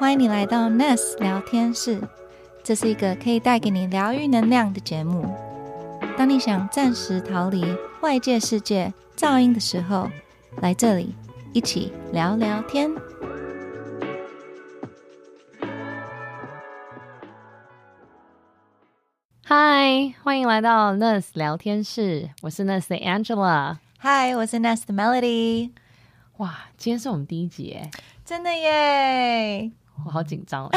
欢迎你来到 Nest 聊天室，这是一个可以带给你疗愈能量的节目。当你想暂时逃离外界世界噪音的时候，来这里一起聊聊天。嗨，欢迎来到 Nurse 聊天室，我是 Nurse Angela。嗨，我是 Nest Melody。哇，今天是我们第一集耶，真的耶！我好紧张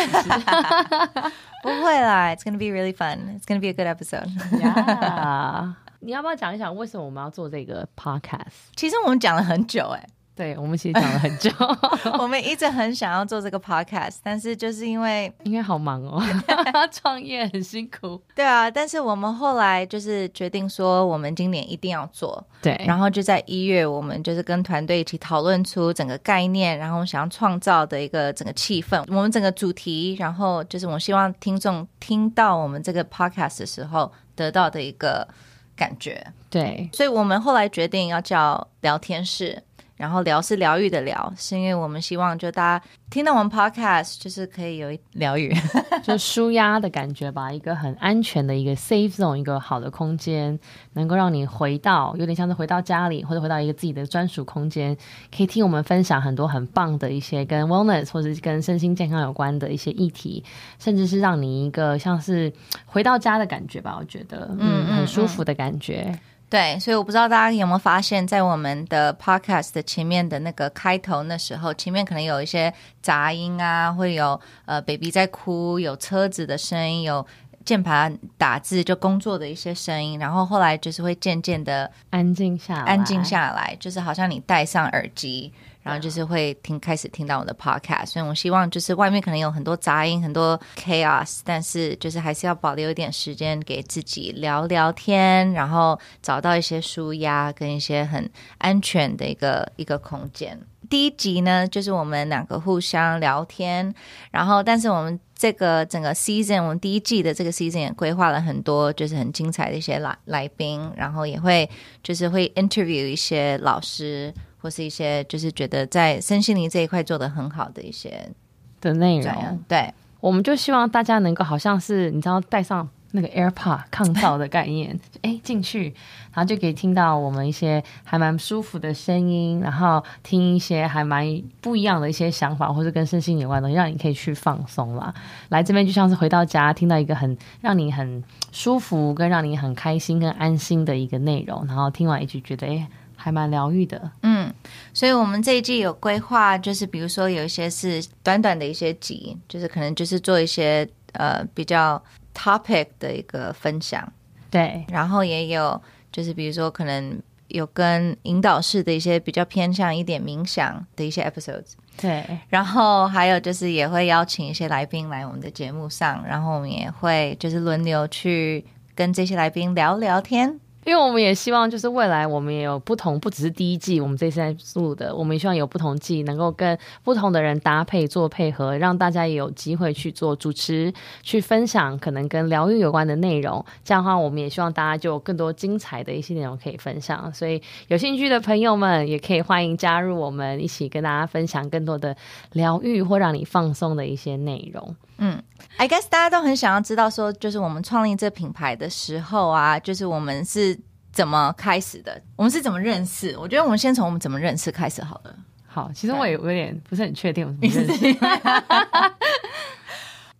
不会啦，It's gonna be really fun. It's gonna be a good episode. 呀你要不要讲一讲为什么我们要做这个 podcast？其实我们讲了很久哎，对我们其实讲了很久，我们一直很想要做这个 podcast，但是就是因为 因为好忙哦，创业很辛苦。对啊，但是我们后来就是决定说，我们今年一定要做，对，然后就在一月，我们就是跟团队一起讨论出整个概念，然后想要创造的一个整个气氛，我们整个主题，然后就是我希望听众听到我们这个 podcast 的时候得到的一个感觉，对，所以我们后来决定要叫聊天室。然后疗是疗愈的疗，是因为我们希望就大家听到我们 podcast 就是可以有一疗愈，就舒压的感觉吧，一个很安全的一个 safe zone，一个好的空间，能够让你回到有点像是回到家里，或者回到一个自己的专属空间，可以听我们分享很多很棒的一些跟 wellness 或者是跟身心健康有关的一些议题，甚至是让你一个像是回到家的感觉吧，我觉得，嗯，很舒服的感觉。对，所以我不知道大家有没有发现，在我们的 podcast 的前面的那个开头那时候，前面可能有一些杂音啊，会有呃 baby 在哭，有车子的声音，有键盘打字就工作的一些声音，然后后来就是会渐渐的安静下来，安静下来，就是好像你戴上耳机。然后就是会听，开始听到我的 podcast，所以我希望就是外面可能有很多杂音，很多 chaos，但是就是还是要保留一点时间给自己聊聊天，然后找到一些舒压跟一些很安全的一个一个空间。第一集呢，就是我们两个互相聊天，然后但是我们这个整个 season，我们第一季的这个 season 也规划了很多就是很精彩的一些来来宾，然后也会就是会 interview 一些老师。或是一些就是觉得在身心灵这一块做的很好的一些的内容，对，我们就希望大家能够好像是你知道带上那个 AirPod 抗噪的概念，哎进去，然后就可以听到我们一些还蛮舒服的声音，然后听一些还蛮不一样的一些想法，或是跟身心有关的东西，让你可以去放松啦。来这边就像是回到家，听到一个很让你很舒服，跟让你很开心跟安心的一个内容，然后听完一句觉得哎。还蛮疗愈的，嗯，所以我们这一季有规划，就是比如说有一些是短短的一些集，就是可能就是做一些呃比较 topic 的一个分享，对，然后也有就是比如说可能有跟引导式的一些比较偏向一点冥想的一些 episodes，对，然后还有就是也会邀请一些来宾来我们的节目上，然后我们也会就是轮流去跟这些来宾聊聊天。因为我们也希望，就是未来我们也有不同，不只是第一季我们这次在录的，我们也希望有不同季能够跟不同的人搭配做配合，让大家也有机会去做主持，去分享可能跟疗愈有关的内容。这样的话，我们也希望大家就有更多精彩的一些内容可以分享。所以有兴趣的朋友们也可以欢迎加入我们，一起跟大家分享更多的疗愈或让你放松的一些内容。嗯，I guess 大家都很想要知道，说就是我们创立这品牌的时候啊，就是我们是怎么开始的，我们是怎么认识？我觉得我们先从我们怎么认识开始好了。好，其实我也有点不是很确定我们认识，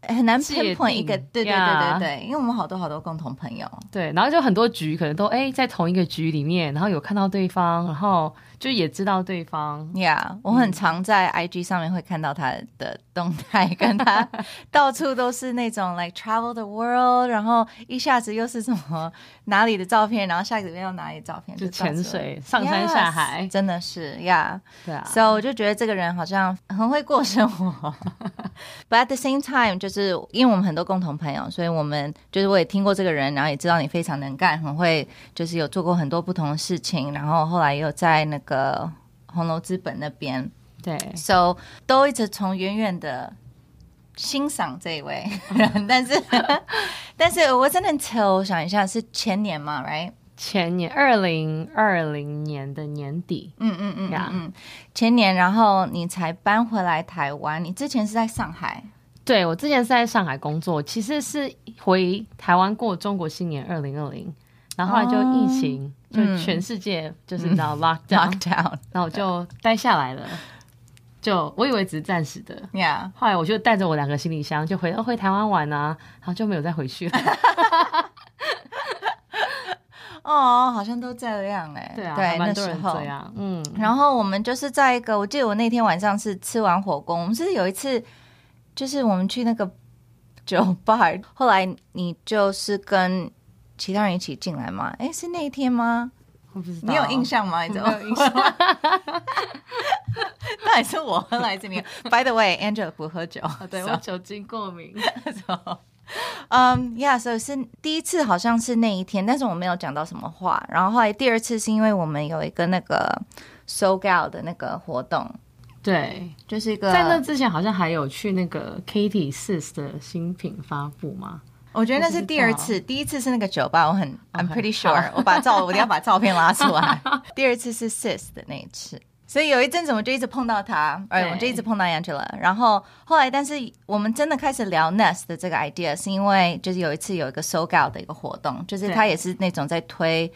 很难 pinpoint 一个，对对对对对，因为我们好多好多共同朋友，对，然后就很多局可能都哎在同一个局里面，然后有看到对方，然后。就也知道对方，Yeah，我很常在 IG 上面会看到他的动态，跟他 到处都是那种 like travel the world，然后一下子又是什么哪里的照片，然后下个月又哪里照片，就潜水上山下海，真的是，Yeah，对啊，所以我就觉得这个人好像很会过生活，But at the same time，就是因为我们很多共同朋友，所以我们就是我也听过这个人，然后也知道你非常能干，很会，就是有做过很多不同的事情，然后后来又在那个。呃，红楼资本那边，对，so 都一直从远远的欣赏这一位 人，但是但是我真的，我想一下，是前年嘛，right？前年二零二零年的年底，嗯嗯嗯嗯，前年，然后你才搬回来台湾，你之前是在上海。对我之前是在上海工作，其实是回台湾过中国新年二零二零，然后后来就疫情，就嗯全世界就是你知道 lockdown，、然后我就待下来了。就我以为只是暂时的，yeah，后来我就带着我两个行李箱就回回台湾玩啊，然后就没有再回去了。哦，好像都这样哎、对啊，还对，那时候这。样，嗯，然后我们就是在一个，我记得我那天晚上是吃完火锅，我们是有一次，就是我们去那个酒吧，后来你就是跟其他人一起进来吗？哎，是那一天吗？我不知道，你有印象吗？你知道没有印象？到底是我喝还是你？By the way，Angela 不喝酒，对 so- 我酒精过敏。嗯，Yeah，所以是第一次好像是那一天，但是我没有讲到什么话。然后后来第二次是因为我们有一个那个 So Gal 的那个活动，对，就是一个在那之前好像还有去那个 Katie Sis 的新品发布吗。我觉得那是第二次，第一次是那个酒吧，我很 I'm pretty sure，我把照 我一定要把照片拉出来。第二次是 Sis 的那一次，所以有一阵子我们就一直碰到他，哎，对我们就一直碰到 Angela。然后后来，但是我们真的开始聊 Nest 的这个 idea，是因为就是有一次有一个 So Gal 的一个活动，就是他也是那种在推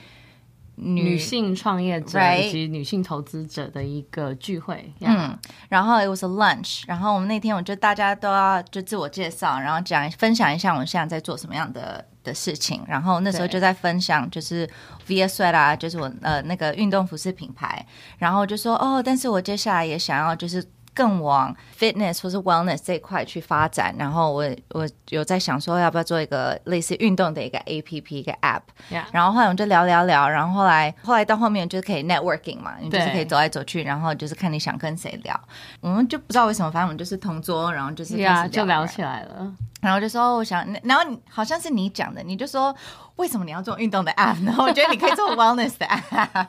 女性创业者以及女性投资者的一个聚会。嗯，然后 it was a lunch，然后我们那天我就大家都要就自我介绍，然后讲分享一下我们现在在做什么样的的事情，然后那时候就在分享就是 Sweat 啊，就是我呃那个运动服饰品牌，然后就说哦，但是我接下来也想要就是。更往 fitness 或是 wellness 这一块去发展，然后我我有在想说要不要做一个类似运动的一个 A P P 一个 App，Yeah 然后后来我们就聊聊聊，然后后来后来到后面就是可以 networking 嘛，你就是可以走来走去，然后就是看你想跟谁聊。我们就不知道为什么，反正我们就是同桌，然后就是开始呀，就聊聊起来了。然后就说、哦我想，然后好像是你讲的，你就说为什么你要做运动的 app？然后我觉得你可以做 wellness 的 app。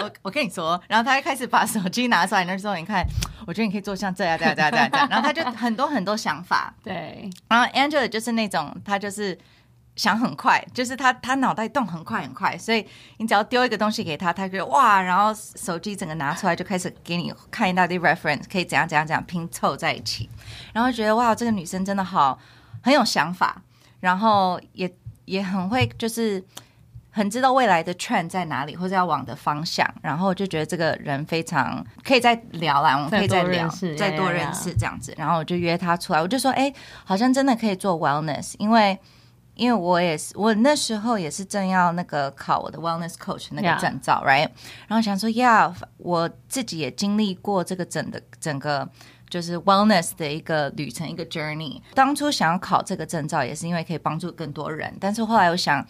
我我跟你说，然后他就开始把手机拿出来，那时候你看，我觉得你可以做像这样这样这样这样这样，然后他就很多很多想法。对，然后 Angela 就是那种，他就是想很快，就是他他脑袋动很快很快，所以你只要丢一个东西给他，他就哇，然后手机整个拿出来就开始给你看一大堆 reference，可以怎样怎样怎样拼凑在一起，然后觉得哇，这个女生真的好很有想法，然后也也很会就是。很知道未来的 trend 在哪里，或者要往的方向，然后就觉得这个人非常可以再聊啦，我们可以再聊再多认识，这样子。然后我就约他出来，我就说，哎、好像真的可以做 wellness，因为因为我也是，我那时候也是正要那个考我的 wellness coach 那个证照，right？然后想说，yeah，我自己也经历过这个整的整个。就是 wellness 的一个旅程，一个 journey。当初想要考这个证照，也是因为可以帮助更多人。但是后来我想，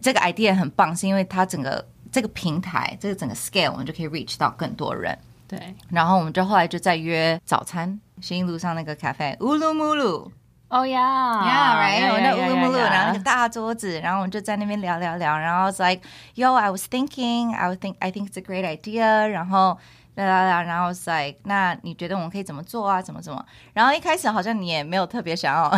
这个 idea 很棒，是因为它整个这个平台，这个整个 scale，我们就可以 reach 到更多人。对，然后我们就后来就在约早餐，新一路上那个咖啡乌鲁木鲁哦呀，Yeah，right，我那乌鲁木鲁，呀呀呀然后那个大桌子，然后我们就在那边聊聊聊，然后 it's like yo，I was thinking，I was think I think it's a great idea，然后。聊聊聊，然后 it's like，那你觉得我们可以怎么做啊？怎么怎么？然后一开始好像你也没有特别想要，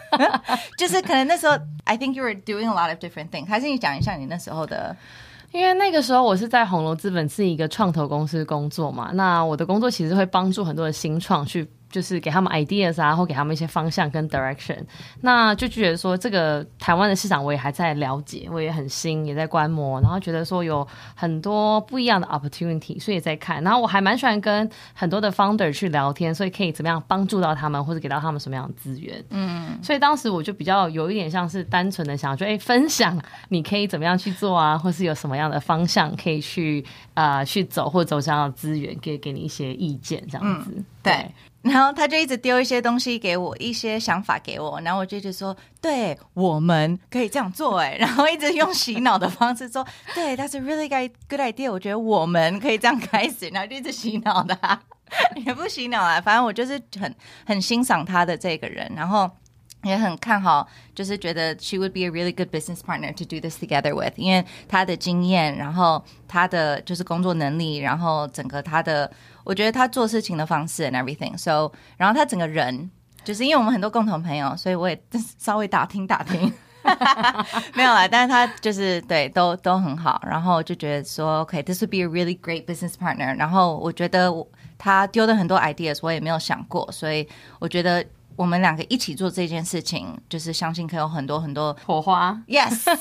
就是可能那时候 I think you were doing a lot of different things，还是你讲一下你那时候的因为那个时候我是在红楼资本是一个创投公司工作嘛，那我的工作其实会帮助很多的新创去，就是给他们 ideas 啊，或给他们一些方向跟 direction。那就觉得说，这个台湾的市场我也还在了解，我也很新，也在观摩，然后觉得说有很多不一样的 opportunity，所以也在看。然后我还蛮喜欢跟很多的 founder 去聊天，所以可以怎么样帮助到他们，或者给到他们什么样的资源。嗯，所以当时我就比较有一点像是单纯的想说，哎、分享你可以怎么样去做啊，或是有什么样的方向可以去呃去走，或者走向的资源，可以给你一些意见，这样子。对，然后他就一直丢一些东西给我，一些想法给我，然后我就一直说，对，我们可以这样做，哎，然后一直用洗脑的方式说，对，That's a really good good idea，我觉得我们可以这样开始，然后就一直洗脑的、也不洗脑啊，反正我就是很很欣赏他的这个人，然后。也很看好，就是觉得 she would be a really good business partner to do this together with，因为她的经验，然后她的就是工作能力，然后整个她的，我觉得他做事情的方式 and everything，so，然后他整个人，就是因为我们很多共同朋友，所以我也稍微打听打听，没有啦，但是他就是对都都很好，然后就觉得说，OK，this、would be a really great business partner。然后我觉得我他丢的很多 ideas 我也没有想过，所以我觉得我们两个一起做这件事情，就是相信可以有很多很多火花。yes。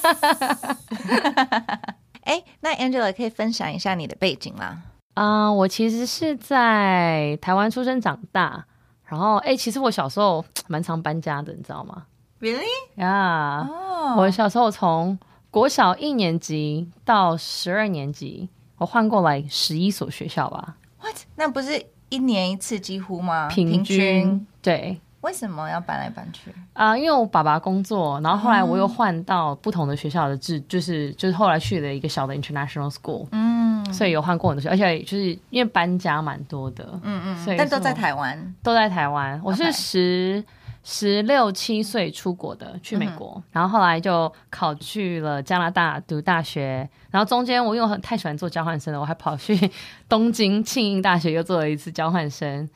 哎，那 Angela 可以分享一下你的背景吗？啊、我其实是在台湾出生长大，然后哎、其实我小时候蛮常搬家的，你知道吗？Really？呀、哦我小时候从国小一年级到十二年级，我换过来十一所学校吧，What？那不是一年一次几乎吗？平均对。为什么要搬来搬去？啊、因为我爸爸工作，然后后来我又换到不同的学校的制，就是就是后来去了一个小的 international school，嗯所以有换过很多学校，而且就是因为搬家蛮多的，嗯嗯所以但都在台湾。都在台湾。我是十十六七岁出国的，去美国，然后后来就考去了加拿大读大学，然后中间我因为很太喜欢做交换生了，我还跑去 东京庆应大学又做了一次交换生。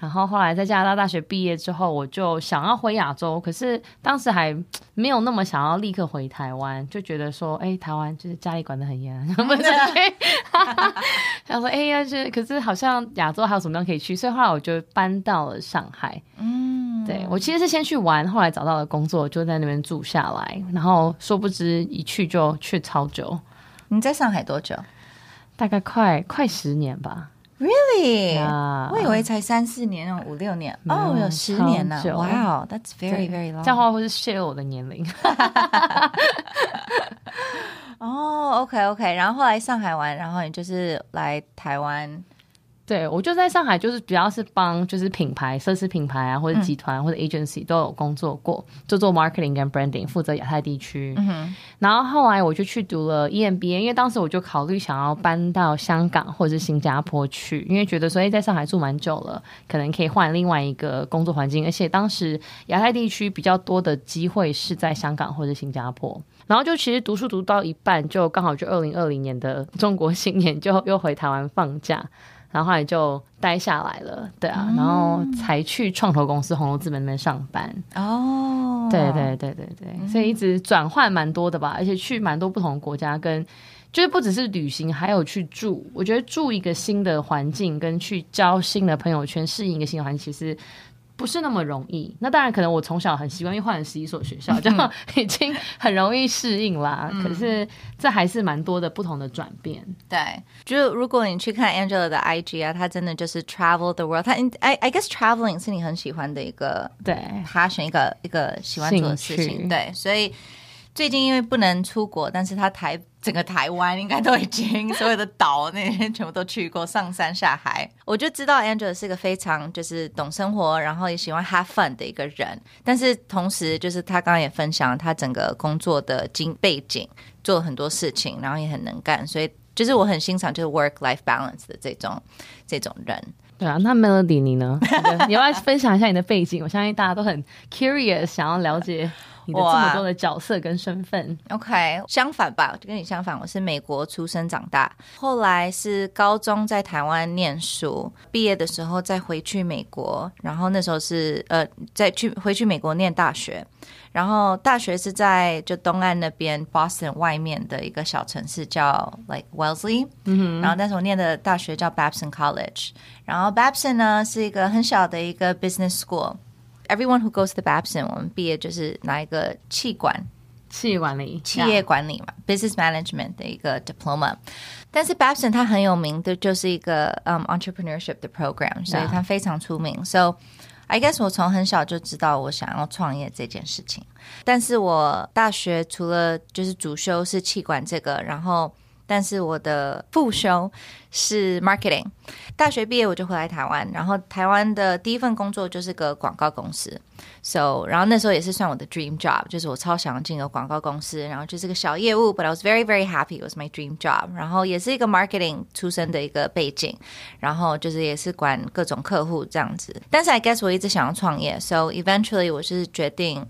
然后后来在加拿大大学毕业之后，我就想要回亚洲，可是当时还没有那么想要立刻回台湾，就觉得说，哎，台湾就是家里管得很严，不是？想说，哎呀，是，可是好像亚洲还有什么地方可以去，所以后来我就搬到了上海。嗯，对我其实是先去玩，后来找到了工作，就在那边住下来，然后殊不知一去就去超久，你在上海多久大概快快十年吧。？Really？呀我以为才三四年，哦五六年。哦，有十年呢哇、wow,，That's very very long。这样的话会是泄露我的年龄。哦，OK OK，然后后来上海玩，然后你就是来台湾。对我就在上海，就是主要是帮就是品牌、奢侈品牌啊，或者集团、或者 agency 都有工作过，就做 marketing 跟 branding，负责亚太地区。嗯哼，然后后来我就去读了 E EMBA，因为当时我就考虑想要搬到香港或者是新加坡去，因为觉得说，哎，在上海住蛮久了，可能可以换另外一个工作环境，而且当时亚太地区比较多的机会是在香港或者新加坡。然后就其实读书读到一半，就刚好就二零二零年的中国新年就又回台湾放假。然后后来就待下来了，对啊，然后才去创投公司红楼资本那边上班。哦，对对对对对，所以一直转换蛮多的吧，而且去蛮多不同的国家，跟就是不只是旅行，还有去住。我觉得住一个新的环境，跟去交新的朋友圈，适应一个新的环境，其实。不是那么容易。那当然，可能我从小很习惯，因为换了十一所学校，这样已经很容易适应啦。可是这还是蛮多的不同的转变。对，就如果你去看 Angela 的 IG 啊，她真的就是 travel the world。她 I I guess traveling 是你很喜欢的一个对，passion，一个一个喜欢做的事情。对，所以最近因为不能出国，但是他台整个台湾应该都已经所有的岛那些全部都去过，上山下海。我就知道 Angela 是个非常就是懂生活，然后也喜欢 have fun 的一个人。但是同时，就是他刚刚也分享他整个工作的经背景，做很多事情，然后也很能干，所以就是我很欣赏就是 work life balance 的这种这种人。对啊，那 Melody 你呢？你要不要分享一下你的背景？我相信大家都很 curious，想要了解你的这么多的角色跟身份。OK，相反吧，就跟你相反，我是美国出生长大，后来是高中在台湾念书，毕业的时候再回去美国，然后那时候是呃再去回去美国念大学，然后大学是在就东岸那边 Boston 外面的一个小城市叫 like Wellesley，嗯然后但是我念的大学叫 Babson College，然后 Babson 呢是一个很小的一个 business school。Everyone who goes to Babson，我们毕业就是拿一个气管企业管理，企业管理嘛，business management 的一个 diploma。但是 Babson 它很有名的就是一个嗯、entrepreneurship 的 program，所以它非常出名。So I guess 我从很小就知道我想要创业这件事情。但是我大学除了就是主修是气管这个，然后但是我的副修是 marketing。大学毕业我就回来台湾，然后台湾的第一份工作就是个广告公司。So，然后那时候也是算我的 dream job，就是我超想要进个广告公司，然后就是个小业务，but I was very very happy it was my dream job。然后也是一个 marketing 出身的一个背景，然后就是也是管各种客户这样子。但是 I guess 我一直想要创业，so eventually 我是决定。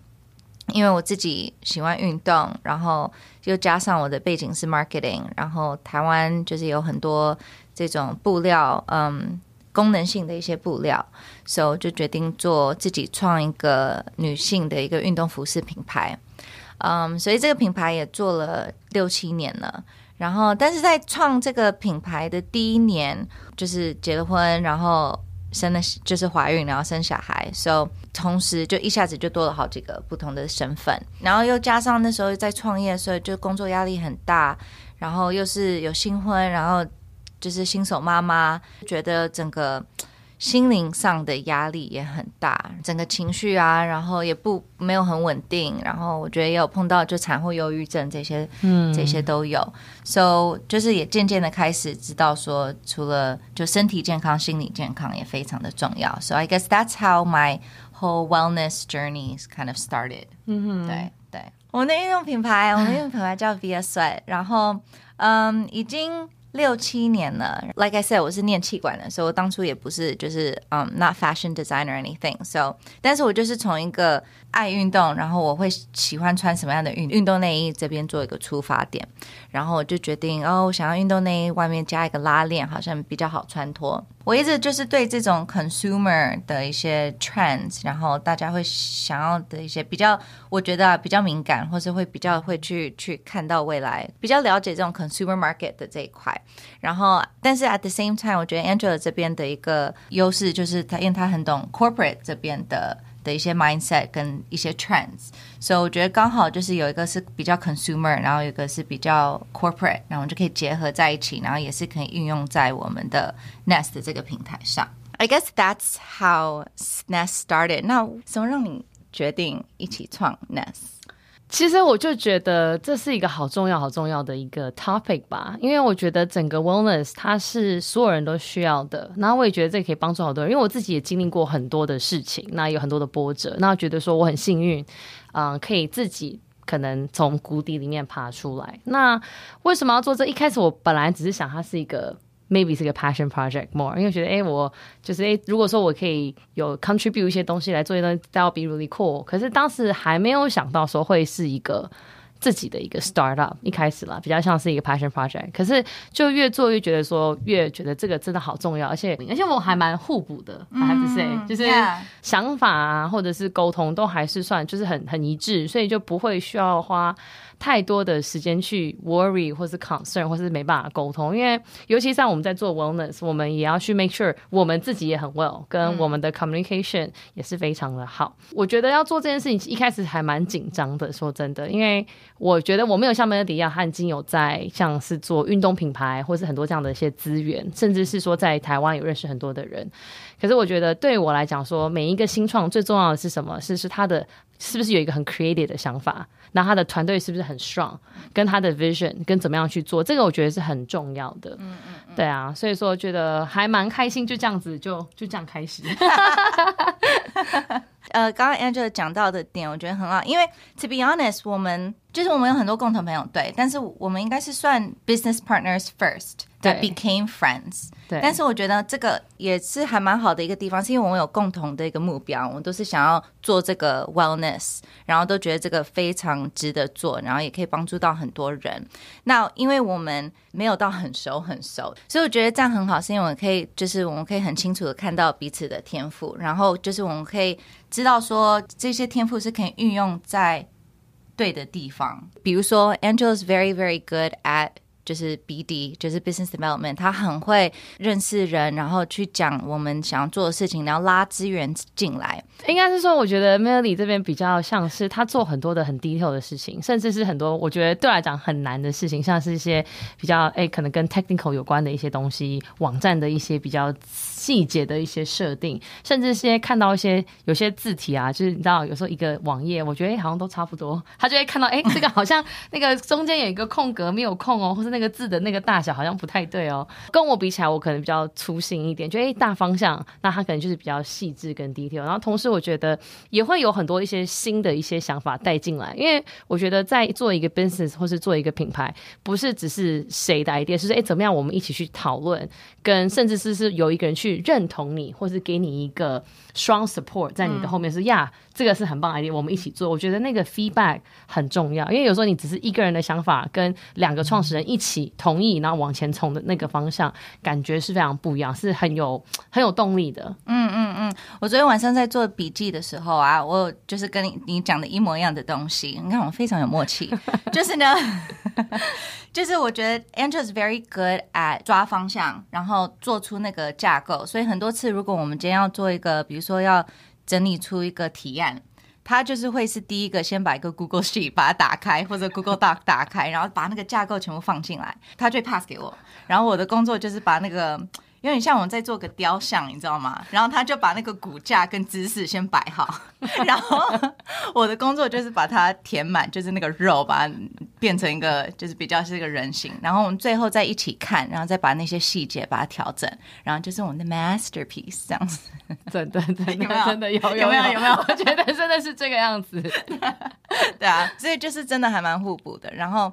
因为我自己喜欢运动，然后又加上我的背景是 marketing，然后台湾就是有很多这种布料，嗯，功能性的一些布料，所以我就决定做自己创一个女性的一个运动服饰品牌。嗯，所以这个品牌也做了六七年了。然后，但是在创这个品牌的第一年，就是结了婚，然后生了，就是怀孕，然后生小孩，，so 同时就一下子就多了好几个不同的身份。然后又加上那时候在创业，所以就工作压力很大，然后又是有新婚，然后就是新手妈妈，觉得整个。心灵上的压力也很大，整个情绪啊，然后也不没有很稳定，然后我觉得也有碰到就产后忧郁症这些，嗯，这些都有，so 就是也渐渐的开始知道说，除了就身体健康，心理健康也非常的重要。So I guess that's how my whole wellness journey kind of started。嗯哼，对对，我们的运动品牌，我们的运动品牌叫 Via Sweat，然后嗯，已经。六七年了，Like I said，我是念气管的，所以我当初也不是就是嗯，not fashion designer anything。So，但是我就是从一个爱运动，然后我会喜欢穿什么样的运运动内衣这边做一个出发点，然后我就决定哦，我想要运动内衣外面加一个拉链，好像比较好穿脱。我一直就是对这种 consumer 的一些 trends，然后大家会想要的一些比较，我觉得啊比较敏感，或是会比较会去去看到未来，比较了解这种 consumer market 的这一块。然后，但是 at the same time，我觉得 Angela 这边的一个优势就是他，因为他很懂 corporate 这边的。的一些 mindset 跟一些 trends，所以我觉得刚好就是有一个是比较 consumer，然后有一个是比较 corporate，然后我们就可以结合在一起，然后也是可以运用在我们的 Nest 这个平台上。I guess that's how Nest started。那什么让你决定一起创 Nest？其实我就觉得这是一个好重要、好重要的一个 topic 吧，因为我觉得整个 wellness 它是所有人都需要的。然后我也觉得这可以帮助好多人，因为我自己也经历过很多的事情，那有很多的波折，那觉得说我很幸运，嗯，可以自己可能从谷底里面爬出来。那为什么要做这？一开始我本来只是想它是一个。maybe 是个 passion project more，因为觉得哎，我就是哎，如果说我可以有 contribute 一些东西来做一东西，that would be really cool。可是当时还没有想到说会是一个自己的一个 startup，一开始啦，比较像是一个 passion project。可是就越做越觉得说，越觉得这个真的好重要，而且而且我还蛮互补的，I have to say，就是想法啊，或者是沟通都还是算就是很很一致，所以就不会需要花。太多的时间去 worry 或是 concern 或是没办法沟通，因为尤其像我们在做 wellness，我们也要去 make sure 我们自己也很 well，跟我们的 communication 也是非常的好。我觉得要做这件事情，一开始还蛮紧张的，说真的，因为我觉得我没有像 Melody 一样，他已经有在像是做运动品牌，或是很多这样的一些资源，甚至是说在台湾有认识很多的人。可是我觉得对我来讲，说每一个新创最重要的是什么？是是他的。是不是有一个很 creative 的想法？那他的团队是不是很 strong？跟他的 vision 跟怎么样去做，这个我觉得是很重要的。嗯嗯嗯，对啊，所以说觉得还蛮开心，就这样子就就这样开始。呃，刚刚 Angela 讲到的点，我觉得很好，因为 to be honest，我们就是我们有很多共同朋友，对，但是我们应该是算 business partners first。That became friends。对，但是我觉得这个也是还蛮好的一个地方，是因为我们有共同的一个目标，我们都是想要做这个 wellness，然后都觉得这个非常值得做，然后也可以帮助到很多人。那因为我们没有到很熟很熟，所以我觉得这样很好，是因为我们可以就是我们可以很清楚的看到彼此的天赋，然后就是我们可以知道说这些天赋是可以运用在对的地方。比如说，Angel is very very good at 就是 BD，就是 business development，他很会认识人，然后去讲我们想要做的事情，然后拉资源进来。应该是说，我觉得 Melly 这边比较像是他做很多的很 detail 的事情，甚至是很多我觉得对来讲很难的事情，像是一些比较哎可能跟 technical 有关的一些东西，网站的一些比较细节的一些设定，甚至些看到一些有些字体啊，就是你知道有时候一个网页，我觉得哎好像都差不多，他就会看到哎这个好像那个中间有一个空格没有空哦，或是那。那个字的那个大小好像不太对哦，跟我比起来，我可能比较粗心一点，就诶大方向，那他可能就是比较细致跟 detail。然后同时，我觉得也会有很多一些新的一些想法带进来，因为我觉得在做一个 business 或是做一个品牌，不是只是谁的 idea，是诶怎么样我们一起去讨论，跟甚至是是有一个人去认同你，或是给你一个双 support 在你的后面是呀。这个是很棒的 idea，我们一起做。我觉得那个 feedback 很重要，因为有时候你只是一个人的想法，跟两个创始人一起同意，然后往前冲的那个方向，感觉是非常不一样，是很有很有动力的。嗯嗯嗯，我昨天晚上在做笔记的时候啊，我就是跟你你讲的一模一样的东西。你看我非常有默契，就是呢，就是我觉得 Angel is very good at 抓方向，然后做出那个架构。所以很多次，如果我们今天要做一个，比如说要整理出一个提案，他就是会是第一个先把一个 Google Sheet 把它打开，或者 Google Doc 打开，然后把那个架构全部放进来，他就 pass 给我。然后我的工作就是把那个。有点像我们在做个雕像，你知道吗？然后他就把那个骨架跟姿势先摆好，然后我的工作就是把它填满，就是那个肉，把它变成一个就是比较是一个人形。然后我们最后再一起看，然后再把那些细节把它调整，然后就是我们的 masterpiece 这样子。真的，真的，真的有有没有有没有？我觉得真的是这个样子。对啊，所以就是真的还蛮互补的，然后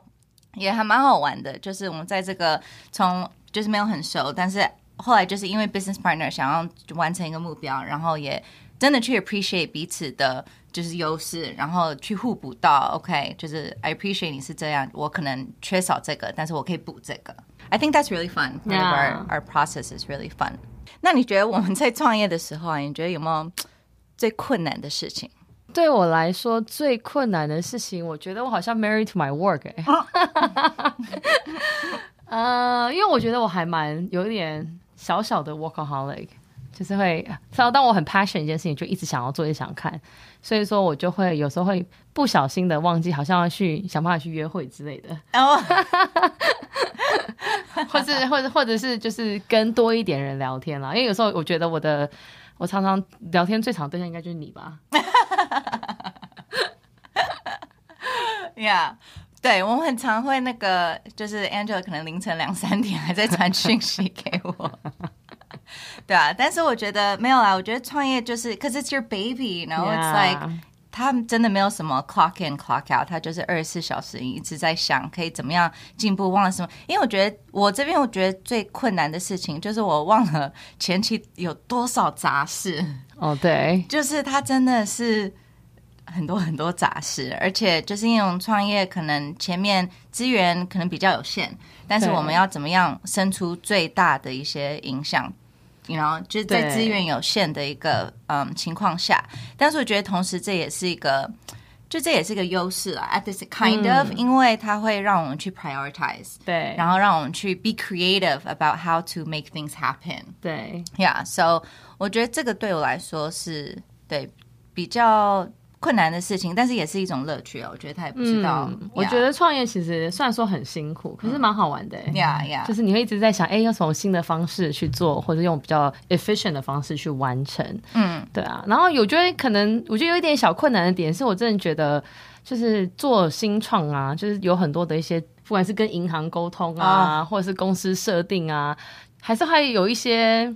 也还蛮好玩的。就是我们在这个从就是没有很熟，但是。后来就是因为 business partner 想要完成一个目标，然后也真的去 appreciate 彼此的就是优势，然后去互补到 OK，就是 I appreciate 你是这样，我可能缺少这个，但是我可以补这个。I think that's really fun. Our our process is really fun. 那你觉得我们在创业的时候啊，你觉得有没有最困难的事情？对我来说最困难的事情，我觉得我好像 married to my work 哎。呃，因为我觉得我还蛮有点。小小的 workaholic，就是会，当我很 passion 一件事情，就一直想要做，也想看，所以说我就会有时候会不小心的忘记，好像要去想办法去约会之类的，哦，或是或者或者是就是跟多一点人聊天啦，因为有时候我觉得我的我常常聊天最长对象应该就是你吧，Yeah。对，我们很常会那个，就是 Angela 可能凌晨两三点还在传讯息给我，对啊。但是我觉得没有啦，我觉得创业就是，cause it's your baby，然后 it's like 他们真的没有什么 clock in clock out，他就是二十四小时一直在想可以怎么样进步，忘了什么。因为我觉得我这边我觉得最困难的事情就是我忘了前期有多少杂事。哦，对，就是他真的是。很多很多杂事，而且就是因为创业，可能前面资源可能比较有限，但是我们要怎么样生出最大的一些影响？然后就是在资源有限的一个嗯情况下，但是我觉得同时这也是一个，就这也是一个优势啊。At this kind of，因为它会让我们去 prioritize，对，然后让我们去 be creative about how to make things happen。对，Yeah，so 我觉得这个对我来说是对比较。困难的事情，但是也是一种乐趣哦。我觉得他也不知道。我觉得创业其实虽然说很辛苦，可是蛮好玩的。呀呀，就是你会一直在想，哎，用什么新的方式去做，或者用比较 efficient 的方式去完成。嗯，对啊。然后有觉得可能，我觉得有一点小困难的点是，我真的觉得就是做新创啊，就是有很多的一些，不管是跟银行沟通啊，或者是公司设定啊，还是会有一些。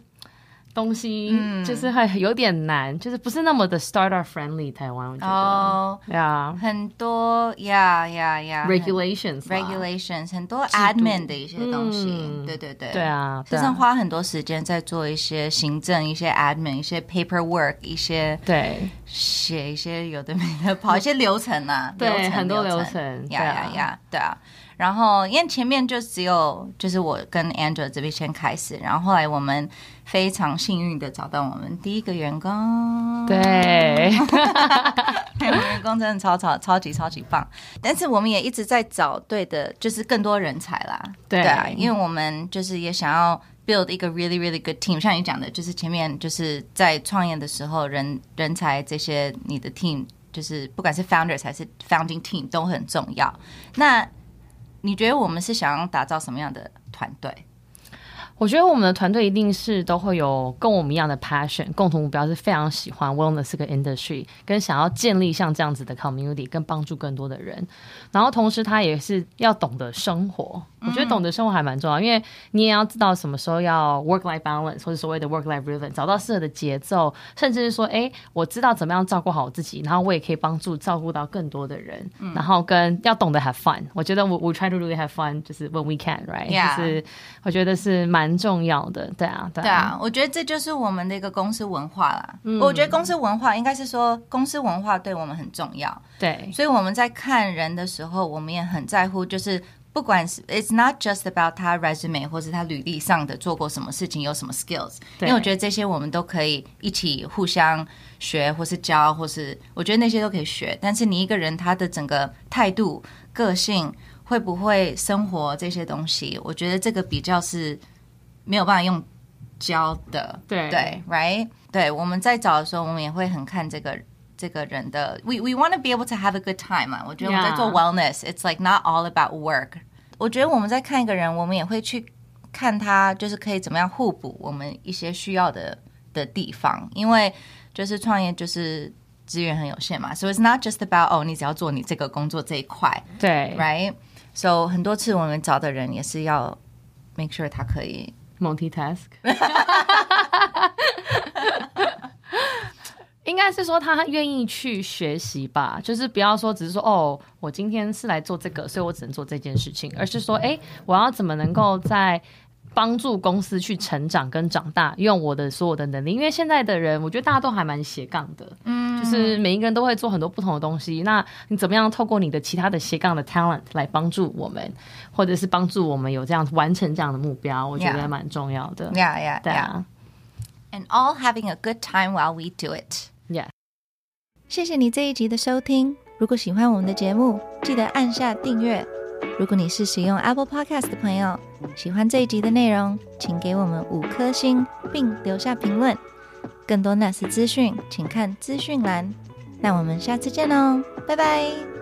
东西就是会有点难，就是不是那么的 startup friendly。台湾我觉得，呀，很多呀呀呀，regulations，regulations，很多 admin 的一些东西，对对对，对啊，就是花很多时间在做一些行政、一些 admin、一些 paperwork、一些对。写一些有的没的，跑一些流程啊，对，很多流程，呀呀呀，对啊。然后因为前面就只有就是我跟 Andrew 这边先开始，然后后来我们非常幸运的找到我们第一个员工，对，员工真的超超超级超级棒。但是我们也一直在找对的，就是更多人才啦，对啊，因为我们就是也想要 build 一个 really really good team。像你讲的，就是前面就是在创业的时候，人人才这些，你的 team 就是不管是 founders 还是 founding team 都很重要。那你觉得我们是想要打造什么样的团队？我觉得我们的团队一定是都会有跟我们一样的 passion，共同目标是非常喜欢 wellness 这个 industry，跟想要建立像这样子的 community，跟帮助更多的人。然后同时他也是要懂得生活，我觉得懂得生活还蛮重要，因为你也要知道什么时候要 work life balance，或者所谓的 work life rhythm，找到适合的节奏，甚至是说，哎，我知道怎么样照顾好我自己，然后我也可以帮助照顾到更多的人。然后跟要懂得 have fun，我觉得我我 try to really have fun，就是 when we can，right？就是我觉得是蛮。蛮重要的。对啊，对对啊，我觉得这就是我们的一个公司文化啦。我觉得公司文化应该是说，公司文化对我们很重要。对，所以我们在看人的时候，我们也很在乎，就是不管是 It's not just about 他 resume 或是他履历上的做过什么事情，有什么 skills，因为我觉得这些我们都可以一起互相学，或是教，或是我觉得那些都可以学。但是你一个人他的整个态度、个性。会不会生活这些东西？我觉得这个比较是没有办法用教的。对对，right？对，我们在找的时候，我们也会很看这个这个人的。We we want to be able to have a good time 嘛？我觉得我们在做 wellness，it's like not all about work。我觉得我们在看一个人，我们也会去看他，就是可以怎么样互补我们一些需要的的地方。因为就是创业，就是。资源很有限嘛，so it's not just about 哦，你只要做你这个工作这一块，对，right？So 很多次我们找的人也是要 make sure 他可以 multitask，应该是说他愿意去学习吧，就是不要说只是说哦，我今天是来做这个，所以我只能做这件事情，而是说，哎，我要怎么能够在帮助公司去成长跟长大，用我的所有的能力，因为现在的人，我觉得大家都还蛮斜杠的，嗯，就是每一个人都会做很多不同的东西。那你怎么样透过你的其他的斜杠的 talent 来帮助我们，或者是帮助我们有这样完成这样的目标？我觉得蛮重要的。Yeah, yeah, yeah. And all having a good time while we do it. Yeah. 谢谢你这一集的收听。如果喜欢我们的节目，记得按下订阅。如果你是使用 Apple Podcast 的朋友，喜欢这一集的内容，请给我们五颗星，并留下评论。更多 n a s 资讯，请看资讯栏。那我们下次见喽，拜拜。